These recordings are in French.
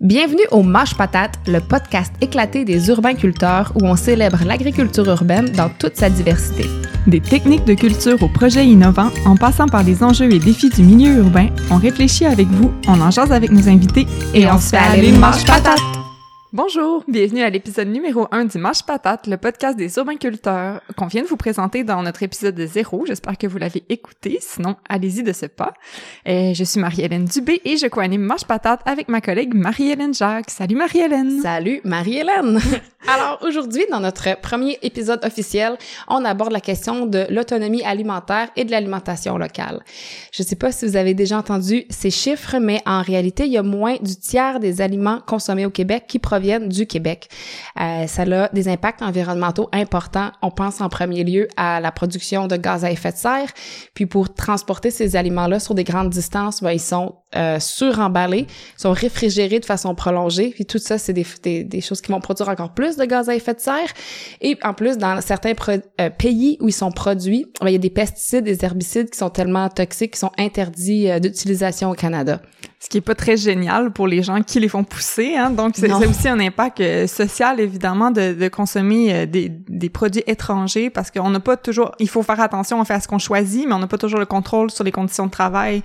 Bienvenue au Mâche Patate, le podcast éclaté des urbains-culteurs où on célèbre l'agriculture urbaine dans toute sa diversité. Des techniques de culture aux projets innovants, en passant par les enjeux et défis du milieu urbain, on réfléchit avec vous, on en jase avec nos invités et, on, se fait aller Mâche Patate! Bonjour, bienvenue à l'épisode numéro 1 du Mâche Patate, le podcast des urbainculteurs qu'on vient de vous présenter dans notre épisode de zéro. J'espère que vous l'avez écouté, sinon allez-y de ce pas. Et je suis Marie-Hélène Dubé et je co-anime Mâche Patate avec ma collègue Marie-Hélène Jacques. Salut Marie-Hélène! Salut Marie-Hélène! Alors aujourd'hui, dans notre premier épisode officiel, on aborde la question de l'autonomie alimentaire et de l'alimentation locale. Je sais pas si vous avez déjà entendu ces chiffres, mais en réalité, il y a moins du tiers des aliments consommés au Québec qui proviennent viennent du Québec. Euh, ça a des impacts environnementaux importants. On pense en premier lieu à la production de gaz à effet de serre. Puis pour transporter ces aliments-là sur des grandes distances, ben, ils sont euh, suremballés, sont réfrigérés de façon prolongée. Puis tout ça, c'est des, des, des, choses qui vont produire encore plus de gaz à effet de serre. Et en plus, dans certains euh, pays où ils sont produits, ben, il y a des pesticides, des herbicides qui sont tellement toxiques, qui sont interdits euh, d'utilisation au Canada ce qui est pas très génial pour les gens qui les font pousser. Hein? Donc, c'est aussi un impact euh, social, évidemment, de, de consommer euh, des, des, produits étrangers parce qu'on n'a pas toujours... Il faut faire attention, à ce qu'on choisit, mais on n'a pas toujours le contrôle sur les conditions de travail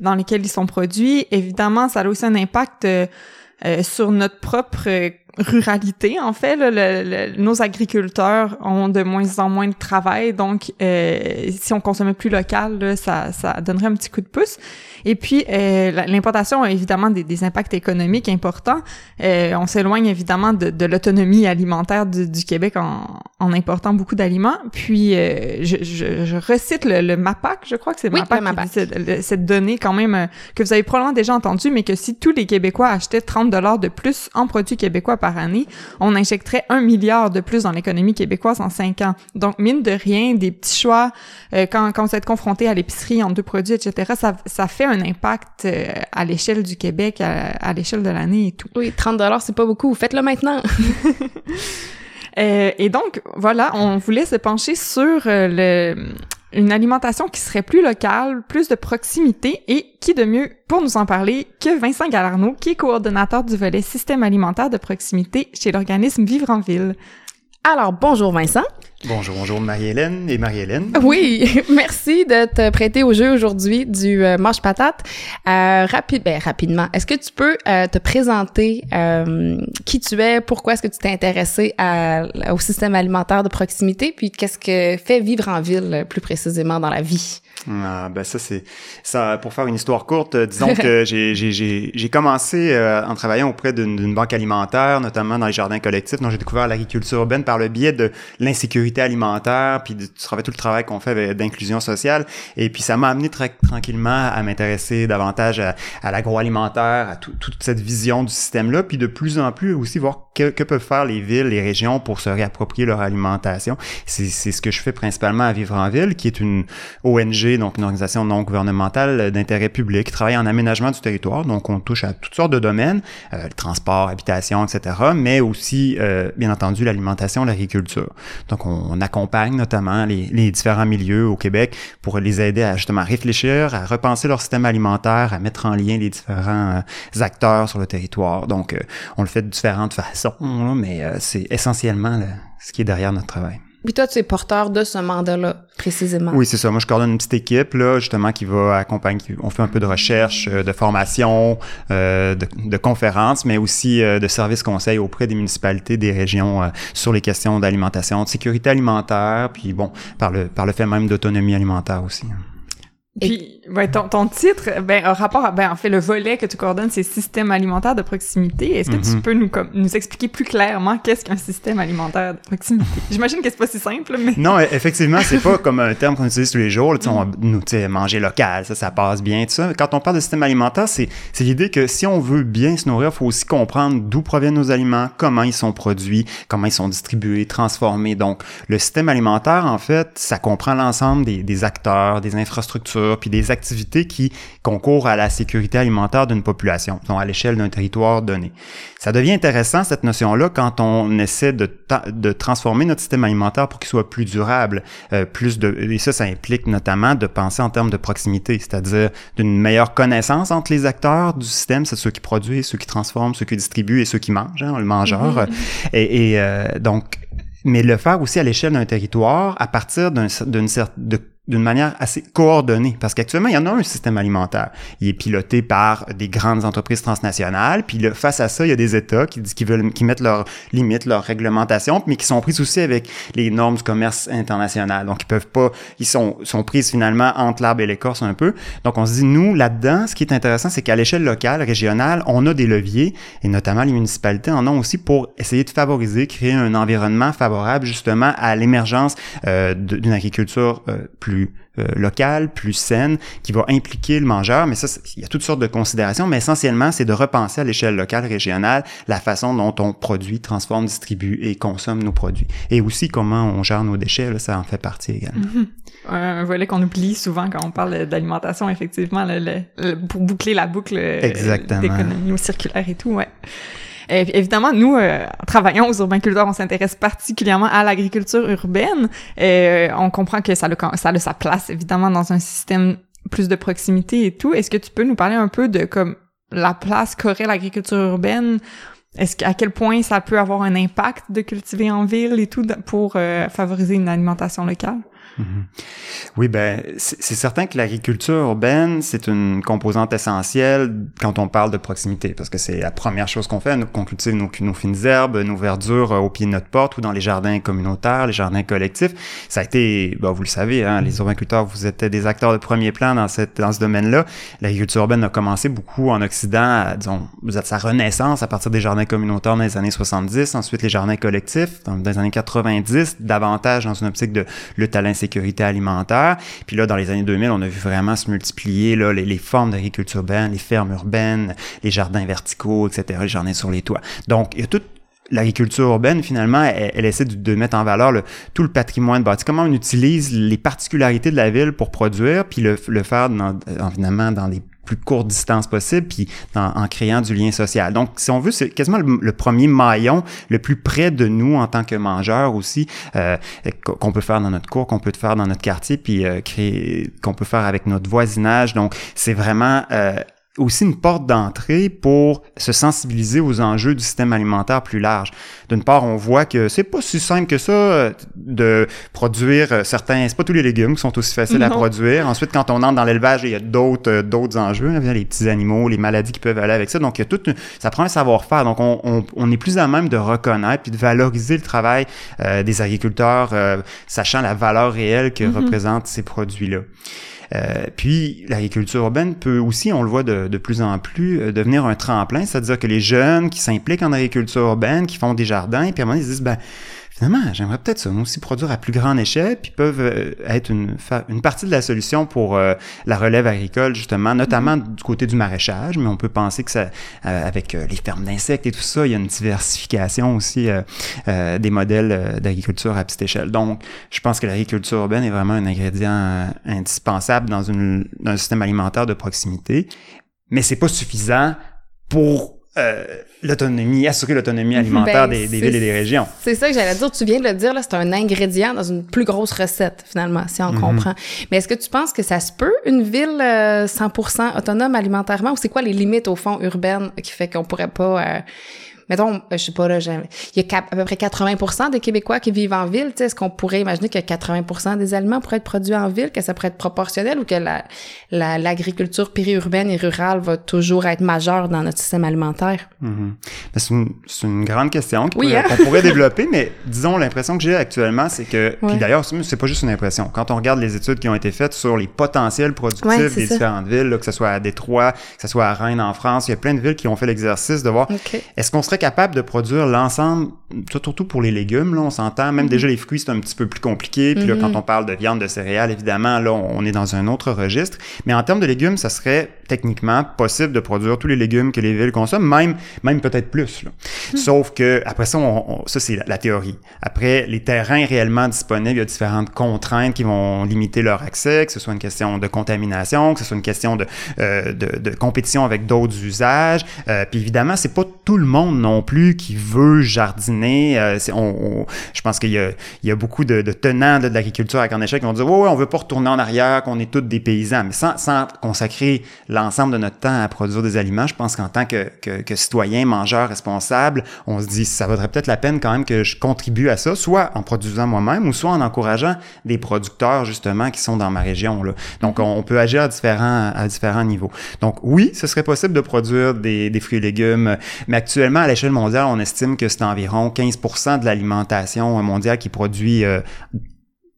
dans lesquelles ils sont produits. Évidemment, ça a aussi un impact euh, sur notre propre ruralité, en fait. nos agriculteurs ont de moins en moins de travail, donc si on consommait plus local, ça, ça donnerait un petit coup de pouce. Et puis, euh, l'importation a évidemment des, des, impacts économiques importants. Euh, on s'éloigne évidemment de, de l'autonomie alimentaire du, du, Québec en, en important beaucoup d'aliments. Puis, euh, je, je, je, recite le, le, MAPAC, je crois que c'est oui, MAPAC, cette, cette, donnée quand même euh, que vous avez probablement déjà entendue, mais que si tous les Québécois achetaient 30 dollars de plus en produits québécois par année, on injecterait un milliard de plus dans l'économie québécoise en cinq ans. Donc, mine de rien, des petits choix, euh, quand, quand vous êtes confronté à l'épicerie en deux produits, etc., ça, ça fait un impact euh, à l'échelle du Québec, à, l'échelle de l'année et tout. Oui, 30 dollars, c'est pas beaucoup. Faites-le maintenant. euh, et donc, voilà, on voulait se pencher sur euh, le, une alimentation qui serait plus locale, plus de proximité et qui de mieux pour nous en parler que Vincent Galarno, qui est coordonnateur du volet système alimentaire de proximité chez l'organisme Vivre en Ville. Alors, bonjour Vincent. Bonjour, bonjour Marie-Hélène et Marie-Hélène. Oui, merci de te prêter au jeu aujourd'hui du euh, Marche Patate. Euh, rapide, ben, rapidement, est-ce que tu peux euh, te présenter euh, qui tu es, pourquoi est-ce que tu t'es intéressé à, au système alimentaire de proximité, puis qu'est-ce que fait vivre en ville plus précisément dans la vie? Ah, ben ça c'est ça pour faire une histoire courte, disons que j'ai j'ai commencé en travaillant auprès d'une banque alimentaire, notamment dans les jardins collectifs, dont j'ai découvert l'agriculture urbaine par le biais de l'insécurité alimentaire, puis tout le travail qu'on fait d'inclusion sociale, et puis ça m'a amené très tranquillement à m'intéresser davantage à, à l'agroalimentaire, à toute cette vision du système là, puis de plus en plus aussi voir que, que peuvent faire les villes, les régions pour se réapproprier leur alimentation. C'est c'est ce que je fais principalement à Vivre en ville, qui est une ONG donc une organisation non gouvernementale d'intérêt public, qui travaille en aménagement du territoire. Donc, on touche à toutes sortes de domaines, euh, le transport, habitation, etc., mais aussi, euh, bien entendu, l'alimentation, l'agriculture. Donc, on, accompagne notamment les, les, différents milieux au Québec pour les aider à justement réfléchir, à repenser leur système alimentaire, à mettre en lien les différents euh, acteurs sur le territoire. Donc, on le fait de différentes façons, mais c'est essentiellement ce qui est derrière notre travail. Puis toi, tu es porteur de ce mandat-là, précisément. Oui, c'est ça. Moi, je coordonne une petite équipe, là, justement, qui va accompagner, on fait un peu de recherche, euh, de formation, euh, de, de, conférences, mais aussi euh, de services conseils auprès des municipalités, des régions sur les questions d'alimentation, de sécurité alimentaire, puis bon, par le, par le fait même d'autonomie alimentaire aussi. Puis, ton, ton, titre, ben, un rapport, ben, en fait, le volet que tu coordonnes, c'est système alimentaire de proximité. Est-ce que tu mhm. peux nous, comme, nous expliquer plus clairement qu'est-ce qu'un système alimentaire de proximité? J'imagine que c'est pas si simple, mais. Non, e, effectivement, c'est pas comme un terme qu'on utilise tous les jours. Tu sais, on, nous, tu sais, manger local, ça, ça passe bien, tout ça. Quand on parle de système alimentaire, c'est, c'est l'idée que si on veut bien se nourrir, il faut aussi comprendre d'où proviennent nos aliments, comment ils sont produits, comment ils sont distribués, transformés. Donc, le système alimentaire, en fait, ça comprend l'ensemble des, des acteurs, des infrastructures, puis des, activités qui concourent à la sécurité alimentaire d'une population, donc à l'échelle d'un territoire donné. Ça devient intéressant, cette notion-là, quand on essaie de, de transformer notre système alimentaire pour qu'il soit plus durable, euh, plus de, et ça, ça implique notamment de penser en termes de proximité, c'est-à-dire d'une meilleure connaissance entre les acteurs du système, c'est ceux qui produisent, ceux qui transforment, ceux qui distribuent et ceux qui mangent, hein, le mangeur. Et, et euh, donc, mais le faire aussi à l'échelle d'un territoire à partir d'une de d'une manière assez coordonnée. Parce qu'actuellement, il y en a un système alimentaire. Il est piloté par des grandes entreprises transnationales. Puis face à ça, il y a des États qui, qui veulent, qui mettent leurs limites, leurs réglementations, mais qui sont prises aussi avec les normes du commerce international. Donc, ils peuvent pas, ils sont, sont prises finalement entre l'arbre et l'écorce un peu. Donc, on se dit, nous, là-dedans, ce qui est intéressant, c'est qu'à l'échelle locale, régionale, on a des leviers, et notamment les municipalités en ont aussi pour essayer de favoriser, créer un environnement favorable justement à l'émergence euh, d'une agriculture euh, plus euh, locale, plus saine, qui va impliquer le mangeur. Mais ça, il y a toutes sortes de considérations, mais essentiellement, c'est de repenser à l'échelle locale, régionale, la façon dont on produit, transforme, distribue et consomme nos produits. Et aussi comment on gère nos déchets, ça en fait partie également. Mm-hmm. Un volet qu'on oublie souvent quand on parle d'alimentation, effectivement, pour boucler la boucle euh, d'économie circulaire et tout, ouais évidemment, nous, euh, travaillons aux urbainculteurs, on s'intéresse particulièrement à l'agriculture urbaine. Euh, on comprend que ça a, ça a sa place, évidemment, dans un système plus de proximité et tout. Est-ce que tu peux nous parler un peu de comme la place qu'aurait l'agriculture urbaine? Est-ce qu'à quel point ça peut avoir un impact de cultiver en ville et tout pour euh, favoriser une alimentation locale? Mhm. Oui, ben c'est certain que l'agriculture urbaine, c'est une composante essentielle quand on parle de proximité, parce que c'est la première chose qu'on fait, qu'on cultive nos, fines herbes, nos verdures euh, au pied de notre porte ou dans les jardins communautaires, les jardins collectifs. Ça a été, ben, vous le savez, hein, les urbainculteurs, vous êtes des acteurs de premier plan dans, dans ce domaine-là. L'agriculture urbaine a commencé beaucoup en Occident, disons, vous êtes sa renaissance à partir des jardins communautaires dans les années 70, ensuite les jardins collectifs dans, les années 90, davantage dans une optique de lutte à sécurité alimentaire. Puis là, dans les années 2000, on a vu vraiment se multiplier là, les, formes d'agriculture urbaine, les fermes urbaines, les jardins verticaux, etc., les jardins sur les toits. Donc, il y a toute l'agriculture urbaine, finalement, elle, essaie de, mettre en valeur le, tout le patrimoine bâti. Comment on utilise les particularités de la ville pour produire, puis le, faire, dans, évidemment, dans les plus courte distance possible, puis en, créant du lien social. Donc, si on veut, c'est quasiment le, premier maillon le plus près de nous en tant que mangeurs aussi, euh, qu'on peut faire dans notre cours, qu'on peut faire dans notre quartier, puis euh, créer, qu'on peut faire avec notre voisinage. Donc, c'est vraiment euh, aussi une porte d'entrée pour se sensibiliser aux enjeux du système alimentaire plus large. D'une part, on voit que c'est pas si simple que ça euh, de produire euh, certains, c'est pas tous les légumes qui sont aussi faciles à produire. Ensuite, quand on entre dans l'élevage, il y a d'autres euh, d'autres enjeux, les petits animaux, les maladies qui peuvent aller avec ça. Donc, il y a tout, ça prend un savoir-faire. Donc, on, on, on, est plus à même de reconnaître puis de valoriser le travail des agriculteurs, sachant la valeur réelle que mm-hmm. représentent ces produits-là. Euh, puis l'agriculture urbaine peut aussi, on le voit de, plus en plus, euh, devenir un tremplin, c'est-à-dire que les jeunes qui s'impliquent en agriculture urbaine, qui font des jardins, puis à un moment ils se disent, ben finalement, j'aimerais peut-être ça, aussi produire à plus grande échelle, puis peuvent euh, être une, une partie de la solution pour euh, la relève agricole, justement, notamment mm-hmm. du côté du maraîchage, mais on peut penser que ça, euh, avec les fermes d'insectes et tout ça, il y a une diversification aussi des modèles d'agriculture à petite échelle. Donc, je pense que l'agriculture urbaine est vraiment un ingrédient indispensable dans, une, dans un système alimentaire de proximité, mais c'est pas suffisant pour euh, l'autonomie, assurer l'autonomie ben, alimentaire des, villes et des régions. C'est ça que j'allais dire. Tu viens de le dire, là, c'est un ingrédient dans une plus grosse recette, finalement, si on mhm. comprend. Mais est-ce que tu penses que ça se peut, une ville 100% euh, autonome alimentairement, ou c'est quoi les limites, au fond, urbaines qui fait qu'on pourrait pas... Euh, mettons, euh, je sais pas, là, il y a à peu près 80% des Québécois qui vivent en ville. Est-ce qu'on pourrait imaginer que 80% des aliments pourraient être produits en ville, que ça pourrait être proportionnel ou que la, l'agriculture périurbaine et rurale va toujours être majeure dans notre système alimentaire? Mm-hmm. C'est, une, c'est une, grande question qu'on pourrait, hein? pourrait développer, mais disons, l'impression que j'ai actuellement, c'est que, puis d'ailleurs, c'est pas juste une impression. Quand on regarde les études qui ont été faites sur les potentiels productifs des différentes villes, que ce soit à Détroit, que ce soit à Rennes en France, il y a plein de villes qui ont fait l'exercice de voir est-ce qu'on serait capable de produire l'ensemble, surtout pour les légumes, là, on s'entend. Même mm-hmm. déjà les fruits, c'est un petit peu plus compliqué. Puis là, quand mm-hmm. on parle de viande, de céréales, évidemment, là, on est dans un autre registre. Mais en termes de légumes, ça serait techniquement possible de produire tous les légumes que les villes consomment, même, même peut-être plus. Là. Hmm. Sauf que après ça, on, ça c'est la, théorie. Après, les terrains réellement disponibles, il y a différentes contraintes qui vont limiter leur accès, que ce soit une question de contamination, que ce soit une question de, euh, de, de, compétition avec d'autres usages. Euh, puis évidemment, c'est pas tout le monde non plus qui veut jardiner. Euh, on, je pense qu'il y a, il y a beaucoup de, de tenants de, l'agriculture à grande échelle qui vont dire ouais, ouais, on veut pas retourner en arrière, qu'on est tous des paysans, mais sans, sans consacrer l'ensemble de notre temps à produire des aliments, je pense qu'en tant que, que, que, citoyen, mangeur, responsable, on se dit ça vaudrait peut-être la peine quand même que je contribue à ça, soit en produisant moi-même ou soit en encourageant des producteurs justement qui sont dans ma région. Là. Donc mm-hmm. on peut agir à différents, à différents niveaux. Donc oui, ce serait possible de produire des, des fruits et légumes, mais actuellement à l'échelle mondiale, on estime que c'est environ 15% de l'alimentation mondiale qui produit euh,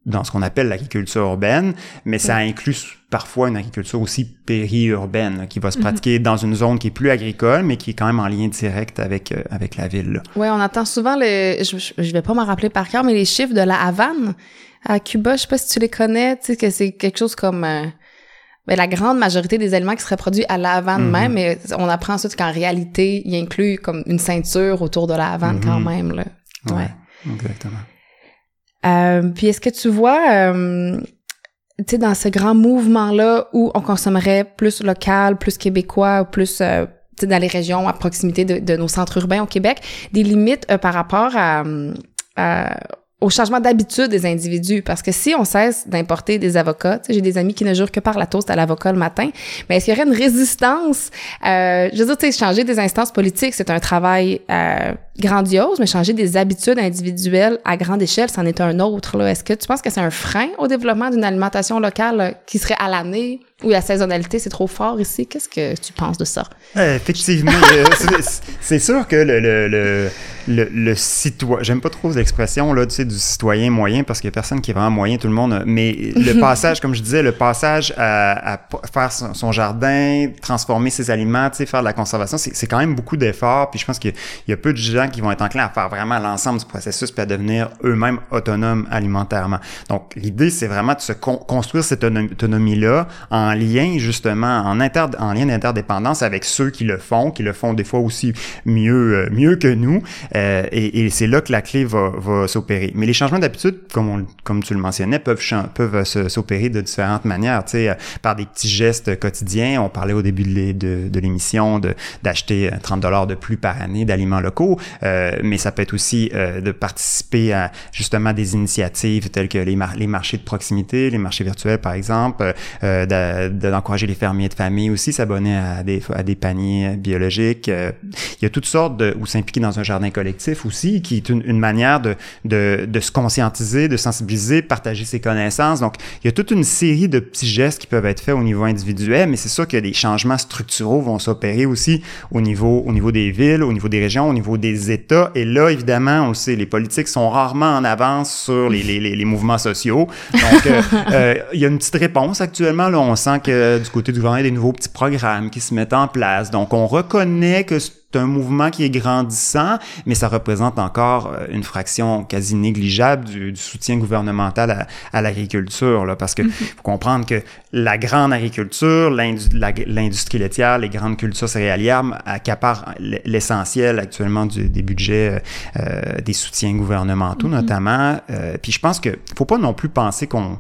dans ce qu'on appelle l'agriculture urbaine, mais ça inclut parfois une agriculture aussi périurbaine qui va se mhm. pratiquer dans une zone qui est plus agricole, mais qui est quand même en lien direct avec euh, avec la ville. Oui, on entend souvent les, je, je vais pas m'en rappeler par cœur, mais les chiffres de la Havane à Cuba, je sais pas si tu les connais, tu sais que c'est quelque chose comme euh, ben, la grande majorité des aliments qui seraient produits à la Havane mhm. même, mais on apprend ensuite qu'en réalité, il inclut comme une ceinture autour de la Havane quand mhm. même là. Ouais, exactement. Euh, puis est-ce que tu vois, euh, tu sais, dans ce grand mouvement-là où on consommerait plus local, plus québécois, plus euh, dans les régions à proximité de, de, nos centres urbains au Québec, des limites euh, par rapport à, à au changement d'habitude des individus. Parce que si on cesse d'importer des avocats, j'ai des amis qui ne jurent que par la toast à l'avocat le matin, mais est-ce qu'il y aurait une résistance? Euh, je veux dire, changer des instances politiques, c'est un travail euh, grandiose, mais changer des habitudes individuelles à grande échelle, c'en est un autre. Est-ce que tu penses que c'est un frein au développement d'une alimentation locale euh, qui serait à l'année? Ou la saisonnalité, c'est trop fort ici? Qu'est-ce que tu penses de ça? Euh, effectivement, c'est sûr que le, le, le le, le citoyen, j'aime pas trop l'expression là, tu sais, du citoyen moyen parce qu'il y a personne qui est vraiment moyen, tout le monde. Mais le passage, comme je disais, le passage à, à faire son, jardin, transformer ses aliments, tu sais, faire de la conservation, c'est quand même beaucoup d'efforts. Puis je pense qu'il y, a peu de gens qui vont être enclins à faire vraiment l'ensemble du processus puis à devenir eux-mêmes autonomes alimentairement. Donc l'idée, c'est vraiment de se construire cette autonomie-là en lien justement, en, inter en lien d'interdépendance avec ceux qui le font, qui le font des fois aussi mieux, euh, mieux que nous. Euh, et, et c'est là que la clé va, va s'opérer. Mais les changements d'habitude, comme, comme tu le mentionnais, peuvent, peuvent s'opérer de différentes manières, tu sais, euh, par des petits gestes quotidiens. On parlait au début de, de, l'émission d'acheter 30 euh, dollars de plus par année d'aliments locaux, euh, mais ça peut être aussi de participer à justement des initiatives telles que les, les marchés de proximité, les marchés virtuels par exemple, d'encourager les fermiers de famille aussi s'abonner à des, à des paniers biologiques. il y a toutes sortes de, ou s'impliquer dans un jardin collectif aussi, qui est une, manière de, de, de, se conscientiser, de sensibiliser, partager ses connaissances. Donc, il y a toute une série de petits gestes qui peuvent être faits au niveau individuel, mais c'est sûr que des changements structuraux vont s'opérer aussi au niveau, au niveau des villes, au niveau des régions, au niveau des États. Et là, évidemment, on le sait, les politiques sont rarement en avance sur les, les, les, mouvements sociaux. Donc, euh, euh, il y a une petite réponse actuellement. Là, on sent que du côté du gouvernement, il y a des nouveaux petits programmes qui se mettent en place. Donc, on reconnaît que c'est un mouvement qui est grandissant, mais ça représente encore euh, une fraction quasi négligeable du, soutien gouvernemental à, l'agriculture, là, parce que mm-hmm. faut comprendre que la grande agriculture, l'industrie laitière, les grandes cultures céréalières accaparent l'essentiel actuellement des budgets, euh, des soutiens gouvernementaux mm-hmm. notamment. Euh, puis je pense que faut pas non plus penser qu'on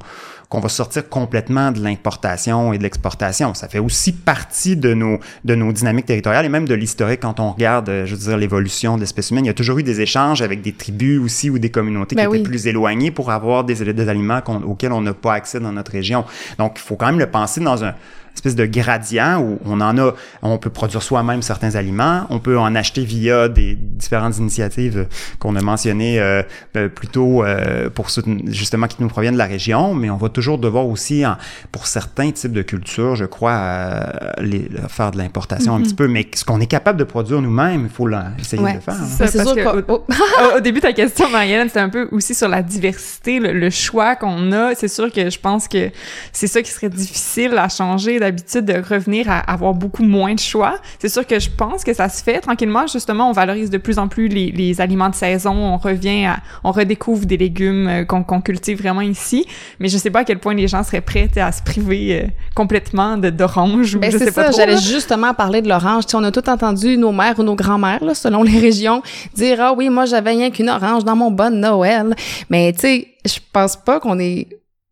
qu'on va sortir complètement de l'importation et de l'exportation. Ça fait aussi partie de nos, de nos dynamiques territoriales et même de l'historique quand on regarde, euh, je veux dire, l'évolution de l'espèce humaine. Il y a toujours eu des échanges avec des tribus aussi ou des communautés qui ben étaient plus éloignées pour avoir des, des aliments auxquels on n'a pas accès dans notre région. Donc, il faut quand même le penser dans un espèce de gradient où on en a, on peut produire soi-même certains aliments, on peut en acheter via des différentes initiatives qu'on a mentionnées euh, euh plus tôt euh, pour justement qui nous proviennent de la région, mais on va toujours devoir aussi, pour certains types de cultures, je crois, euh, les, faire de l'importation un mm-hmm. petit peu, mais ce qu'on est capable de produire nous-mêmes, il faut essayer de le faire. Hein. C'est sûr oh. au, début ta question, Marianne, c'était un peu aussi sur la diversité, le, le choix qu'on a. C'est sûr que je pense que c'est ça qui serait difficile à changer d'habitude de revenir à avoir beaucoup moins de choix. C'est sûr que je pense que ça se fait tranquillement. Justement, on valorise de plus en plus les, les aliments de saison. On revient à, on redécouvre des légumes euh, qu'on cultive vraiment ici. Mais je sais pas à quel point les gens seraient prêts à se priver euh, complètement d'orange. Ben, je sais pas J'allais justement parler de l'orange. On a tout entendu nos mères ou nos grands-mères, selon les régions, dire ah oui, moi j'avais rien qu'une orange dans mon bon Noël. Mais tu sais, je pense pas qu'on est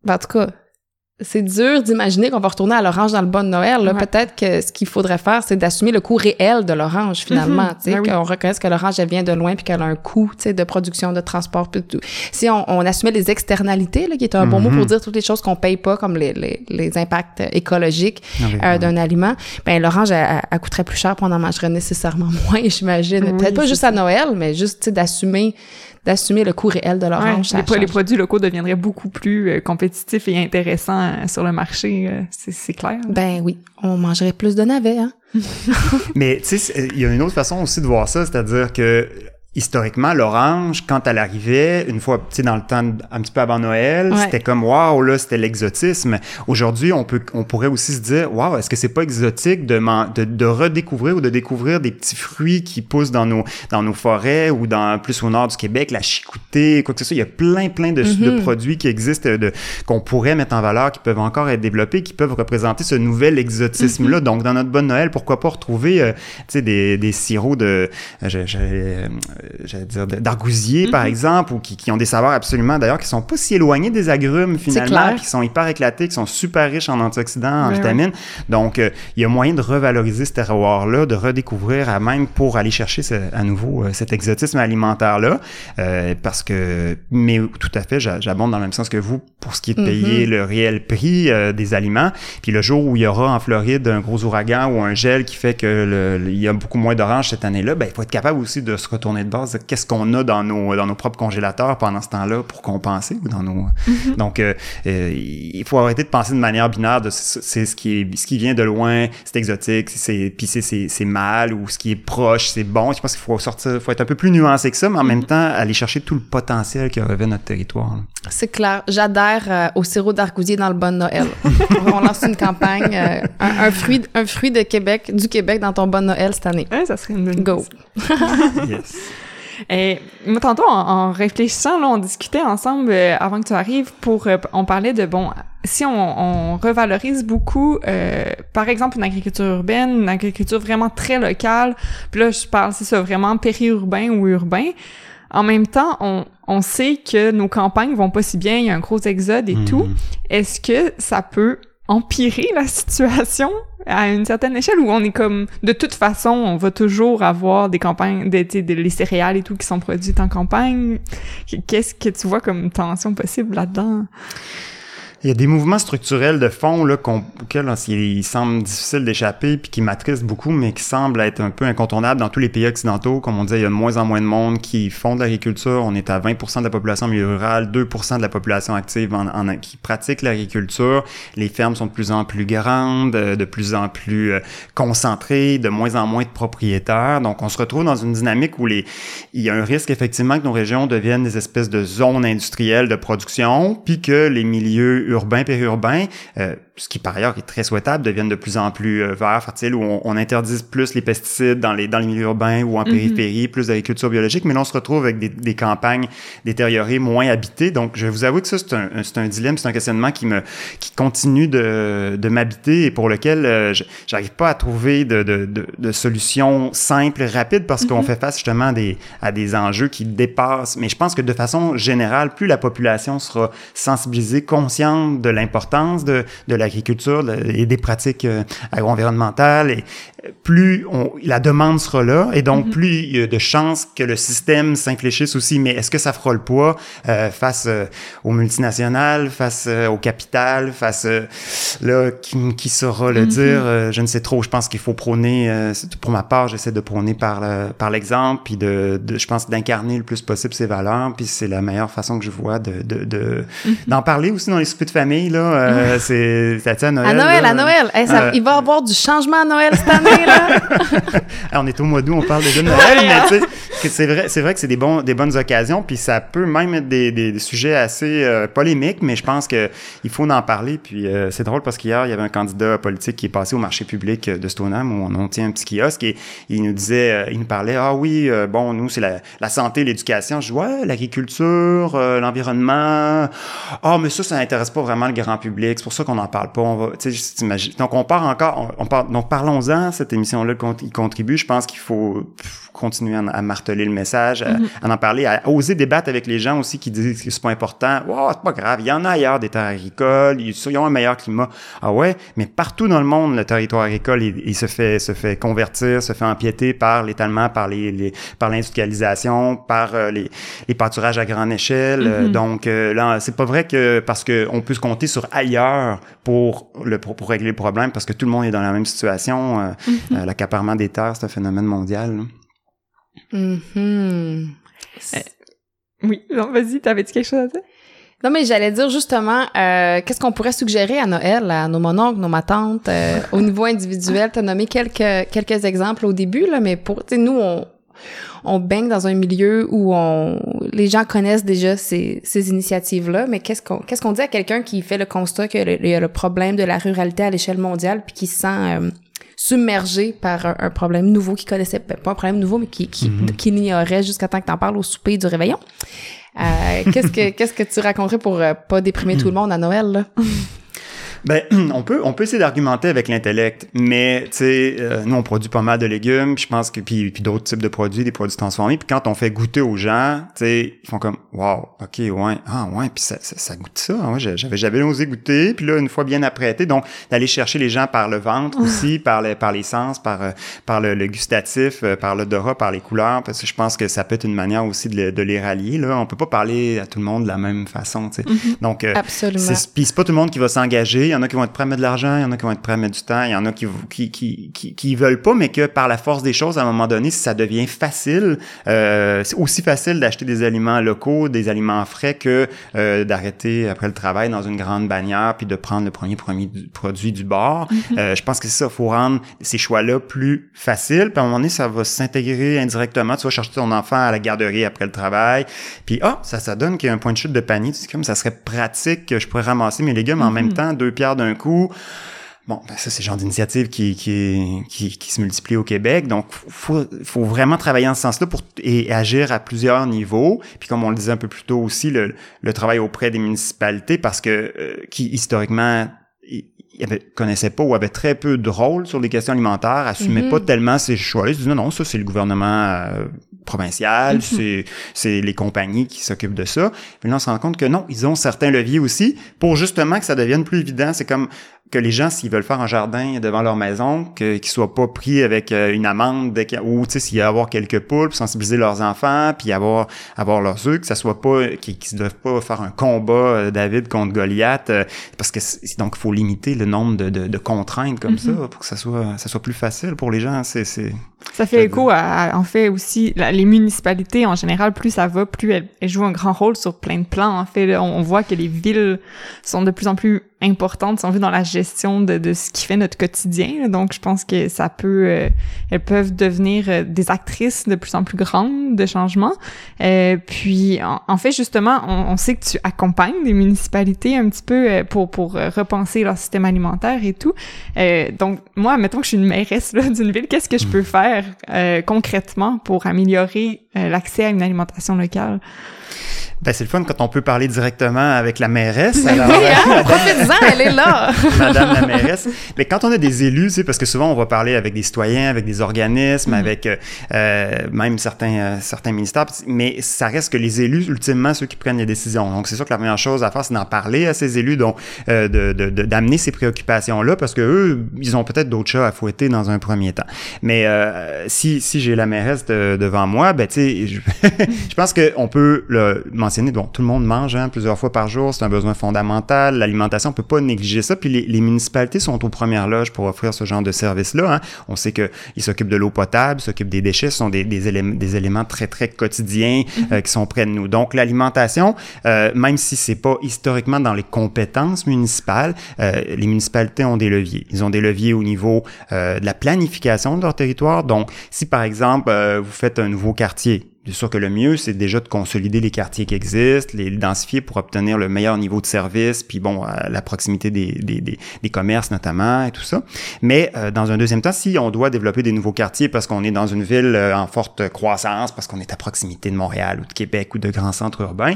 en tout cas, c'est dur d'imaginer qu'on va retourner à l'orange dans le bon Noël. Peut-être que ce qu'il faudrait faire, c'est d'assumer le coût réel de l'orange, finalement. Mm-hmm. tu sais, ben qu'on reconnaisse que l'orange, elle vient de loin puis qu'elle a un coût de production, de transport. Puis tout. Si on, on, assumait les externalités, là, qui est un bon mot pour mm-hmm. dire toutes les choses qu'on paye pas, comme les, les, les impacts écologiques ah euh, d'un aliment, ben l'orange, elle, elle, coûterait plus cher puis on en mangerait nécessairement moins, j'imagine. Peut-être pas juste à Noël, mais juste d'assumer d'assumer le coût réel de l'orange. Ouais, les, les, produits locaux deviendraient beaucoup plus euh, compétitifs et intéressants euh, sur le marché, euh, c'est clair. Ben oui, on mangerait plus de navets, hein? Mais tu sais, il y a une autre façon aussi de voir ça, c'est-à-dire que historiquement, l'orange, quand elle arrivait, une fois, tu sais, dans le temps, un petit peu avant Noël, c'était comme, waouh, là, c'était l'exotisme. Aujourd'hui, on peut, on pourrait aussi se dire, waouh, est-ce que c'est pas exotique de, de, de, redécouvrir ou de découvrir des petits fruits qui poussent dans nos, dans nos forêts ou dans, plus au nord du Québec, la chicouté, quoi que ce soit. Il y a plein, plein de, de mm-hmm. produits qui existent, de, qu'on pourrait mettre en valeur, qui peuvent encore être développés, qui peuvent représenter ce nouvel exotisme-là. Mm-hmm. Donc, dans notre bonne Noël, pourquoi pas retrouver, euh, tu sais, des, des sirops de, euh, j'allais dire, d'argousier, par mhm. exemple, ou qui, qui, ont des saveurs absolument, d'ailleurs, qui sont pas si éloignés des agrumes, finalement, qui sont hyper éclatés, qui sont super riches en antioxydants, en vitamines. Donc, euh, il y a moyen de revaloriser ce terroir-là, de redécouvrir à même pour aller chercher à nouveau euh, cet exotisme alimentaire-là. Euh, parce que, mais tout à fait, j'abonde dans le même sens que vous pour ce qui est de payer mhm. le réel prix des aliments. Puis le jour où il y aura en Floride un gros ouragan ou un gel qui fait que il y a beaucoup moins d'oranges cette année-là, ben, il faut être capable aussi de se retourner base qu'est-ce qu'on a dans nos, dans nos propres congélateurs pendant ce temps-là pour compenser ou dans nos. Mm-hmm. Donc, euh, euh, il faut arrêter de penser de manière binaire de c'est ce qui est, ce qui vient de loin, c'est exotique, c'est puis c'est mal ou ce qui est proche, c'est bon. Je pense qu'il faut sortir, faut être un peu plus nuancé que ça, mais en même mm-hmm. temps aller chercher tout le potentiel qui revêt notre territoire. C'est clair. J'adhère euh, au sirop d'argousier dans le bon Noël. On lance une campagne, un, fruit, un fruit de Québec, du Québec dans ton bon Noël cette année. Ouais, ça serait une bonne Go. yes. Et moi, tantôt, en, réfléchissant, là, on discutait ensemble euh, avant que tu arrives pour... Euh, on parlait de, bon, si on, on revalorise beaucoup, euh, par exemple, une agriculture urbaine, une agriculture vraiment très locale, puis là, je parle, c'est ça, vraiment périurbain ou urbain, en même temps, on, on sait que nos campagnes vont pas si bien, il y a un gros exode et tout. Mhm. Est-ce que ça peut empirer la situation à une certaine échelle où on est comme de toute façon on va toujours avoir des campagnes des, les céréales et tout qui sont produites en campagne. Qu'est-ce que tu vois comme tension possible là-dedans? Il y a des mouvements structurels de fond là, auxquels il semble difficile d'échapper, puis qui m'attristent beaucoup, mais qui semblent être un peu incontournables dans tous les pays occidentaux. Comme on disait, il y a de moins en moins de monde qui font de l'agriculture. On est à 20% de la population milieu rural, 2% de la population active en, en, qui pratique l'agriculture. Les fermes sont de plus en plus grandes, euh, de plus en plus euh, concentrées, de moins en moins de propriétaires. Donc, on se retrouve dans une dynamique où les, il y a un risque effectivement que nos régions deviennent des espèces de zones industrielles de production, puis que les milieux urbain, périurbain, euh, ce qui par ailleurs est très souhaitable, deviennent de plus en plus euh, verts, fertiles, où on, on, interdise plus les pesticides dans les, dans les milieux urbains ou en mhm. périphérie, plus d'agriculture biologique, mais là on se retrouve avec des, des, campagnes détériorées, moins habitées. Donc je vais vous avouer que ça, c'est un, c'est un dilemme, c'est un questionnement qui me qui continue de, de m'habiter et pour lequel euh, j'arrive pas à trouver de, de, de, de solution simple, rapide, parce qu'on mhm. fait face justement à des, à des enjeux qui dépassent. Mais je pense que de façon générale, plus la population sera sensibilisée, consciente de l'importance de, de et des pratiques euh, agro-environnementales et plus on, la demande sera là et donc mm-hmm. plus il y a de chances que le système s'infléchisse aussi. Mais est-ce que ça fera le poids euh, face euh, aux multinationales, face au capital, face là qui, qui saura le mm-hmm. dire? Je ne sais trop. Je pense qu'il faut prôner. pour ma part, j'essaie de prôner par par l'exemple puis de, de, je pense d'incarner le plus possible ces valeurs. Puis c'est la meilleure façon que je vois de d'en de, parler aussi dans les soupers de famille là. c'est à Noël. À Noël, à Noël. il va y avoir du changement à Noël cette année, là. on est au mois d'août, on parle déjà de Noël, mais tu sais, c'est vrai, c'est vrai que c'est des bonnes occasions, puis ça peut même être des, sujets assez euh, polémiques, mais je pense que il faut en parler. Puis euh, c'est drôle parce qu'hier il y avait un candidat politique qui est passé au marché public de Stoneham où on, tient un petit kiosque et il nous disait, euh, il nous parlait, ah oui, bon nous c'est la, santé, l'éducation. Je dis ouais, l'agriculture, l'environnement. Ah mais ça, ça n'intéresse pas vraiment le grand public. C'est pour ça qu'on n'en parle pas. On va, donc on part encore, on, part, donc parlons-en. Cette émission-là, il contribue. Je pense qu'il faut continuer à, marteler le message, à, mhm. en parler, à oser débattre avec les gens aussi qui disent que c'est pas important. Wow, c'est pas grave, il y en a ailleurs des terres agricoles, ils, ont un meilleur climat. Ah ouais, mais partout dans le monde, le territoire agricole, il, se fait se fait convertir, se fait empiéter par l'étalement, par les, par l'industrialisation, par euh, les, les pâturages à grande échelle. Euh, mhm. donc euh, là, c'est pas vrai que parce que on peut se compter sur ailleurs pour le pour, régler le problème, parce que tout le monde est dans la même situation. Mhm. L'accaparement des terres, c'est un phénomène mondial. Mm oui, non, vas-y, t'avais-tu quelque chose à dire? Non, mais j'allais dire justement, euh, qu'est-ce qu'on pourrait suggérer à Noël, à nos mononcles, nos matantes, euh, au niveau individuel? T'as nommé quelques, quelques exemples au début, là, mais pour, tu nous, on, on baigne dans un milieu où on, les gens connaissent déjà ces, ces initiatives-là, mais qu'est-ce qu'on, qu'est-ce qu'on dit à quelqu'un qui fait le constat qu'il y a le problème de la ruralité à l'échelle mondiale puis qui se sent, euh, submergé par un, problème nouveau qu'il connaissait, ben, pas un problème nouveau, mais qui, qui, mm ignorait jusqu'à temps que t'en parles au souper du réveillon. Euh, qu'est-ce que qu'est-ce que tu raconterais pour euh, pas déprimer tout le monde à Noël là? Ben, on peut, on peut essayer d'argumenter avec l'intellect, mais tu sais, euh, nous on produit pas mal de légumes, je pense que puis, puis d'autres types de produits, des produits transformés, puis quand on fait goûter aux gens, tu sais, ils font comme, wow, ok, ouais, ah ouais, puis ça, ça, goûte ça, ouais, j'avais, j'avais osé goûter, puis là une fois bien apprêté, donc d'aller chercher les gens par le ventre aussi, par les, par les sens, par, euh, par le, gustatif, euh, par l'odorat, par les couleurs, parce que je pense que ça peut être une manière aussi de, de les rallier là. On peut pas parler à tout le monde de la même façon, tu sais. Mm-hmm. Donc, Absolument. Puis c'est pas tout le monde qui va s'engager il y en a qui vont être prêts à mettre de l'argent, il y en a qui vont être prêts à mettre du temps, il y en a qui qui, qui, qui, qui veulent pas, mais que par la force des choses, à un moment donné, si ça devient facile, euh, c'est aussi facile d'acheter des aliments locaux, des aliments frais que euh, d'arrêter après le travail dans une grande bannière puis de prendre le premier, premier produit du bord. Mm-hmm. euh, je pense que ça, faut rendre ces choix-là plus faciles. Puis à un moment donné, ça va s'intégrer indirectement. Tu vas chercher ton enfant à la garderie après le travail, puis ah, ça, ça donne qu'il y a un point de chute de panier. C'est comme ça serait pratique que je pourrais ramasser mes légumes en même mm-hmm. temps, deux d'un coup. Bon, ben ça, c'est le genre d'initiative qui, qui, qui, qui, se multiplie au Québec. Donc, faut, faut vraiment travailler en ce sens-là pour et agir à plusieurs niveaux. Puis, comme on le disait un peu plus tôt aussi, le, le travail auprès des municipalités, parce que euh, qui historiquement ne connaissaient pas ou avaient très peu de rôle sur les questions alimentaires, assumaient mm-hmm. pas tellement ces choix-là. Non, non, ça c'est le gouvernement euh, provincial, c'est c'est les compagnies qui s'occupent de ça. Mais là, on se rend compte que non, ils ont certains leviers aussi pour justement que ça devienne plus évident. C'est comme que les gens, s'ils veulent faire un jardin devant leur maison, qu'ils soient pas pris avec euh, une amende ou s'il y a avoir quelques poules, sensibiliser leurs enfants, puis avoir avoir leurs œufs, que ça soit pas qu'ils ne doivent pas faire un combat euh, David contre Goliath, euh, parce que donc il faut limiter le nombre de, de, de contraintes comme mm-hmm. ça pour que ça soit ça soit plus facile pour les gens. C'est ça fait écho à, en fait aussi les municipalités en général plus ça va plus elles, jouent un grand rôle sur plein de plans en fait on, voit que les villes sont de plus en plus importantes si on veut dans la gestion de, de ce qui fait notre quotidien donc je pense que ça peut euh, elles peuvent devenir euh, des actrices de plus en plus grandes de changement. Euh, puis en, fait justement on, on, sait que tu accompagnes des municipalités un petit peu pour pour repenser leur système alimentaire et tout. Donc moi mettons que je suis une mairesse d'une ville qu'est-ce que je peux faire concrètement pour améliorer l'accès à une alimentation locale? Ben, c'est le fun quand on peut parler directement avec la mairesse. Alors, oui, hein? en elle est là. Madame la mairesse. Mais quand on a des élus, tu sais, parce que souvent on va parler avec des citoyens, avec des organismes, mm-hmm. avec euh, même certains euh, certains ministères, mais ça reste que les élus, ultimement, ceux qui prennent les décisions. Donc c'est sûr que la première chose à faire, c'est d'en parler à ces élus, donc euh, de d'amener ces préoccupations-là, parce que eux, ils ont peut-être d'autres chats à fouetter dans un premier temps. Mais euh, si si j'ai la mairesse devant moi, ben tu sais, je, je pense qu'on peut le mentionné, bon, tout le monde mange hein, plusieurs fois par jour, c'est un besoin fondamental. L'alimentation, on peut pas négliger ça. Puis les, municipalités sont aux premières loges pour offrir ce genre de service-là. Hein. On sait qu'ils s'occupent de l'eau potable, s'occupent des déchets, ce sont des, des, éléments, des éléments très, très quotidiens euh, mm-hmm. qui sont près de nous. Donc, l'alimentation, euh, même si c'est pas historiquement dans les compétences municipales, euh, les municipalités ont des leviers. Ils ont des leviers au niveau de la planification de leur territoire. Donc, si par exemple, vous faites un nouveau quartier, Bien sûr que le mieux, c'est déjà de consolider les quartiers qui existent, les densifier pour obtenir le meilleur niveau de service, puis bon, la proximité des, des, des, des, commerces notamment et tout ça. Mais euh, dans un deuxième temps, si on doit développer des nouveaux quartiers parce qu'on est dans une ville euh, en forte croissance, parce qu'on est à proximité de Montréal ou de Québec ou de grands centres urbains,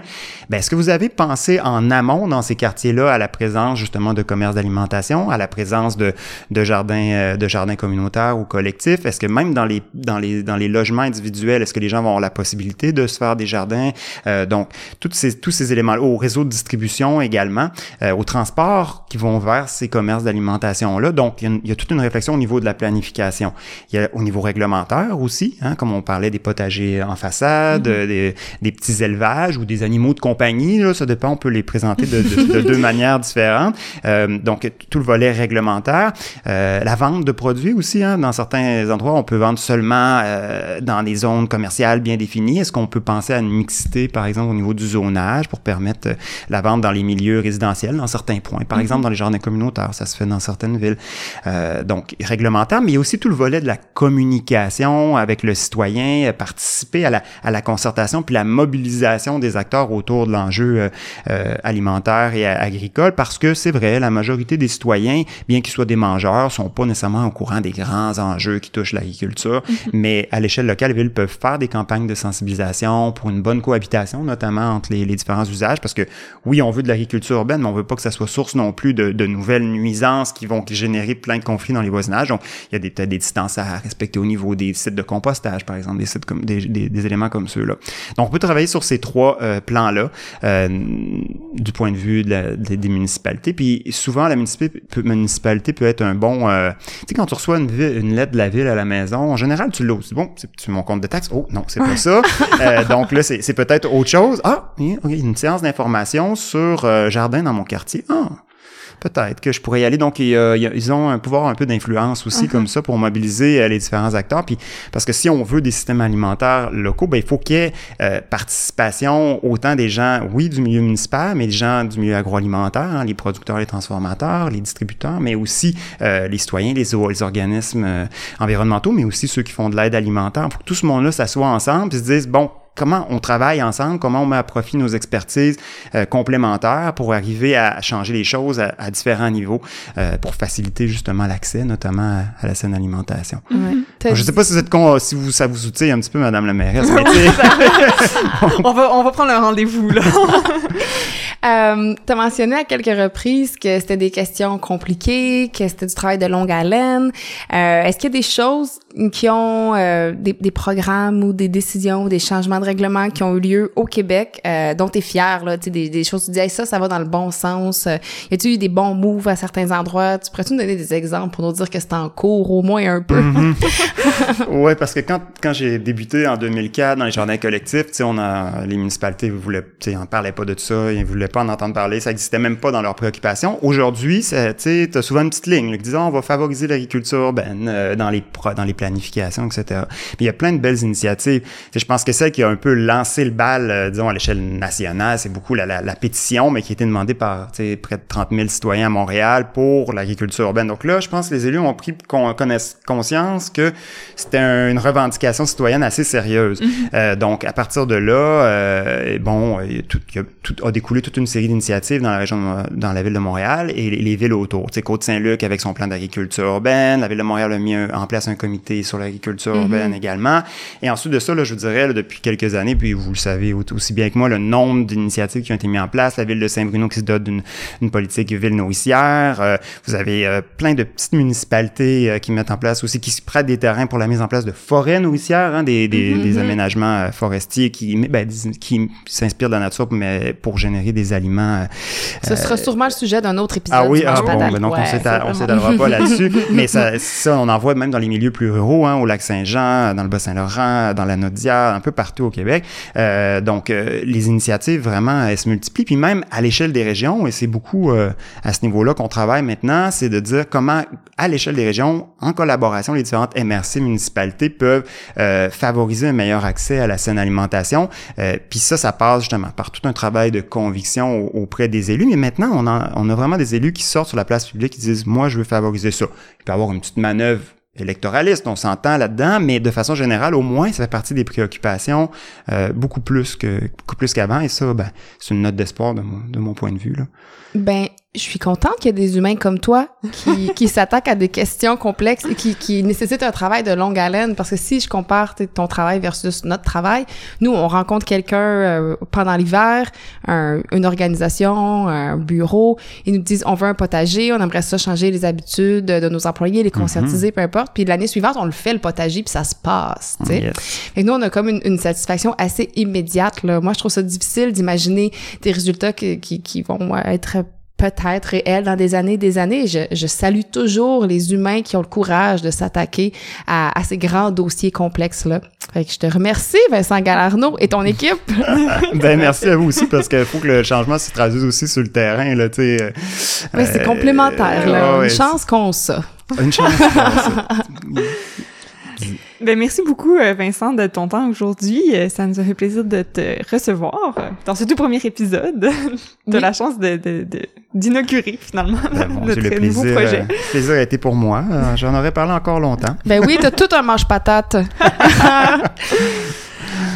ben, est-ce que vous avez pensé en amont dans ces quartiers-là à la présence justement de commerces d'alimentation, à la présence de, de jardins euh, de jardins communautaires ou collectifs? Est-ce que même dans les dans les dans les logements individuels, est-ce que les gens vont la possibilité de se faire des jardins. Euh, donc, tous ces, tous ces éléments au réseau de distribution également, euh, au transport qui vont vers ces commerces d'alimentation-là. Donc, il y, a, toute une réflexion au niveau de la planification. Il y a au niveau réglementaire aussi, hein, comme on parlait des potagers en façade, mm-hmm. des, des, petits élevages ou des animaux de compagnie. Là, ça dépend, on peut les présenter de, de, de deux manières différentes. Euh, donc, tout le volet réglementaire. Euh, la vente de produits aussi, hein, dans certains endroits, on peut vendre seulement euh, dans des zones commerciales bien définie. Est-ce qu'on peut penser à une mixité, par exemple, au niveau du zonage pour permettre euh, la vente dans les milieux résidentiels dans certains points? Par exemple, mhm. dans les jardins communautaires, ça se fait dans certaines villes. Euh, donc, réglementaire, mais il y a aussi tout le volet de la communication avec le citoyen, euh, participer à la, à la concertation puis la mobilisation des acteurs autour de l'enjeu euh, alimentaire et agricole parce que c'est vrai, la majorité des citoyens, bien qu'ils soient des mangeurs, sont pas nécessairement au courant des grands enjeux qui touchent l'agriculture, mhm. mais à l'échelle locale, les villes peuvent faire des campagnes de sensibilisation pour une bonne cohabitation, notamment entre les, différents usages, parce que oui, on veut de l'agriculture urbaine, mais on veut pas que ça soit source non plus de, nouvelles nuisances qui vont générer plein de conflits dans les voisinages. Donc, il y a peut-être des distances à respecter au niveau des sites de compostage, par exemple, des sites comme des, éléments comme ceux-là. Donc, on peut travailler sur ces trois euh, plans-là euh, du point de vue des municipalités. Puis souvent, la municipalité peut, être un bon... Euh, tu sais, quand tu reçois une, lettre de la ville à la maison, en général, tu l'oses. Bon, c'est mon compte de taxe? Oh, non, c'est pas Euh, donc là, c'est peut-être autre chose. Ah, une séance d'information sur euh, jardin dans mon quartier. Ah, Peut-être que je pourrais y aller. Donc, ils ont un pouvoir un peu d'influence aussi uh-huh. comme ça pour mobiliser euh, les différents acteurs. Puis, parce que si on veut des systèmes alimentaires locaux, ben, il faut qu'il y ait euh, participation autant des gens, oui, du milieu municipal, mais des gens du milieu agroalimentaire, hein, les producteurs, les transformateurs, les distributeurs, mais aussi euh, les citoyens, les, les organismes environnementaux, mais aussi ceux qui font de l'aide alimentaire. Pour que tout ce monde-là s'assoie ensemble et se dise, bon, comment on travaille ensemble, comment on met à profit nos expertises euh, complémentaires pour arriver à changer les choses à, différents niveaux euh, pour faciliter justement l'accès, notamment à, la saine alimentation. Je ne sais pas si, vous êtes con, si vous, ça vous outille un petit peu, Madame la mairesse, mais on, va, on va prendre un rendez-vous, là. Euh, tu as mentionné à quelques reprises que c'était des questions compliquées, que c'était du travail de longue haleine. Euh, Est-ce qu'il y a des choses qui ont euh, des, des, programmes ou des décisions ou des changements de règlement qui ont eu lieu au Québec euh, dont tu es fier là, tu des, des choses tu dis ça ça va dans le bon sens. Euh, y a-tu eu des bons moves à certains endroits? Tu pourrais-tu nous donner des exemples pour nous dire que c'est en cours au moins un peu? Mm-hmm. Ouais, parce que quand quand j'ai débuté en 2004 dans les jardins collectifs, tu sais on a les municipalités voulaient tu sais on parlait pas de ça, ils voulaient pas en entendre parler, ça existait même pas dans leurs préoccupations. Aujourd'hui, tu sais souvent une petite ligne qui dit on va favoriser l'agriculture urbaine euh, dans les dans les planification, etc. il y a plein de belles initiatives. je pense que celle qui a un peu lancé le bal, euh, disons, à l'échelle nationale, c'est beaucoup la, la, pétition, mais qui a été demandée par près de 30 000 citoyens à Montréal pour l'agriculture urbaine. Donc là, je pense que les élus ont pris connaisse conscience que c'était une revendication citoyenne assez sérieuse. Mm-hmm. euh, donc, à partir de là, euh, bon, il, tout, a, tout, a découlé toute une série d'initiatives dans la région, dans la ville de Montréal et les, villes autour. Côte-Saint-Luc avec son plan d'agriculture urbaine, la ville de Montréal a mis en place un comité sur l'agriculture urbaine mm-hmm. également. Et ensuite de ça, là, je vous dirais, depuis quelques années, puis vous le savez aussi bien que moi, le nombre d'initiatives qui ont été mises en place, la ville de Saint-Bruno qui se dote d'une politique ville nourricière, euh, vous avez euh, plein de petites municipalités euh, qui mettent en place aussi, qui se prêtent des terrains pour la mise en place de forêts nourricières, hein, des, des, des, mm-hmm. aménagements forestiers qui, ben, qui s'inspirent de la nature, mais pour générer des aliments. Ce sera sûrement le sujet d'un autre épisode. Ah oui, ah bon, ben donc on s'étalera pas là-dessus, mais ça, ça, on en voit même dans les milieux plus ruraux Hein, au lac Saint-Jean, dans le Bas-Saint-Laurent, dans la Naudière, un peu partout au Québec. Euh, donc, euh, les initiatives, vraiment, elles se multiplient. Puis même à l'échelle des régions, et c'est beaucoup euh, à ce niveau-là qu'on travaille maintenant, c'est de dire comment, à l'échelle des régions, en collaboration, les différentes MRC municipalités peuvent favoriser un meilleur accès à la saine alimentation. puis ça, ça passe justement par tout un travail de conviction auprès des élus. Mais maintenant, on a, on a vraiment des élus qui sortent sur la place publique qui disent, moi, je veux favoriser ça. Il peut y avoir une petite manœuvre électoraliste, on s'entend là-dedans, mais de façon générale, au moins, ça fait partie des préoccupations euh, beaucoup plus que beaucoup plus qu'avant, et ça, ben, c'est une note d'espoir de mon, de mon point de vue. Là. Ben, je suis contente qu'il y ait des humains comme toi qui, qui s'attaquent à des questions complexes et qui, qui nécessitent un travail de longue haleine. Parce que si je compare ton travail versus notre travail, nous, on rencontre quelqu'un euh, pendant l'hiver, un, une organisation, un bureau, ils nous disent on veut un potager, on aimerait ça changer les habitudes de nos employés, les conscientiser, peu importe. Puis l'année suivante, on le fait le potager, puis ça se passe. Tu sais. Et nous, on a comme une, une, satisfaction assez immédiate. Là. Moi, je trouve ça difficile d'imaginer des résultats qui, qui, qui vont être peut-être réel dans des années des années. Je, je, salue toujours les humains qui ont le courage de s'attaquer à, à, ces grands dossiers complexes-là. Fait que je te remercie, Vincent Galarno et ton équipe. ben, merci à vous aussi, parce qu'il faut que le changement se traduise aussi sur le terrain, là, tu sais. Oui, c'est euh, complémentaire, là. Une chance qu'on ça. Une chance qu'on ça. Ben, merci beaucoup, euh, Vincent, de ton temps aujourd'hui. Euh, ça nous a fait plaisir de te recevoir dans ce tout premier épisode. de la chance de, de, d'inaugurer, finalement, ben, notre le nouveau plaisir, projet. Euh, le plaisir a été pour moi. J'en aurais parlé encore longtemps. Ben oui, t'as tout un manche-patate.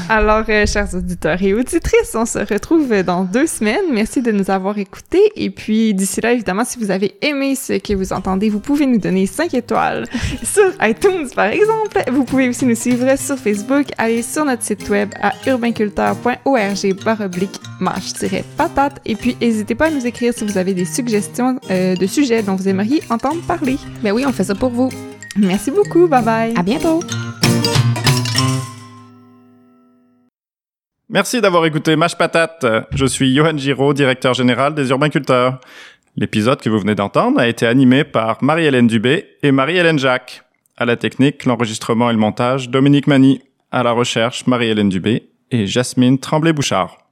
Alors, euh, chers auditeurs et auditrices, on se retrouve dans deux semaines. Merci de nous avoir écoutés. Et puis, d'ici là, évidemment, si vous avez aimé ce que vous entendez, vous pouvez nous donner 5 étoiles sur iTunes, par exemple. Vous pouvez aussi nous suivre sur Facebook. Allez sur notre site web à urbainculteur.org baroblique mâche-patate. Et puis, n'hésitez pas à nous écrire si vous avez des suggestions euh, de sujets dont vous aimeriez entendre parler. Ben oui, on fait ça pour vous. Merci beaucoup. Bye bye. À bientôt. Merci d'avoir écouté Mâche Patate. Je suis Johan Giraud, directeur général des Urbains Culteurs. L'épisode que vous venez d'entendre a été animé par Marie-Hélène Dubé et Marie-Hélène Jacques. À la technique, l'enregistrement et le montage, Dominique Mani. À la recherche, Marie-Hélène Dubé et Jasmine Tremblay-Bouchard.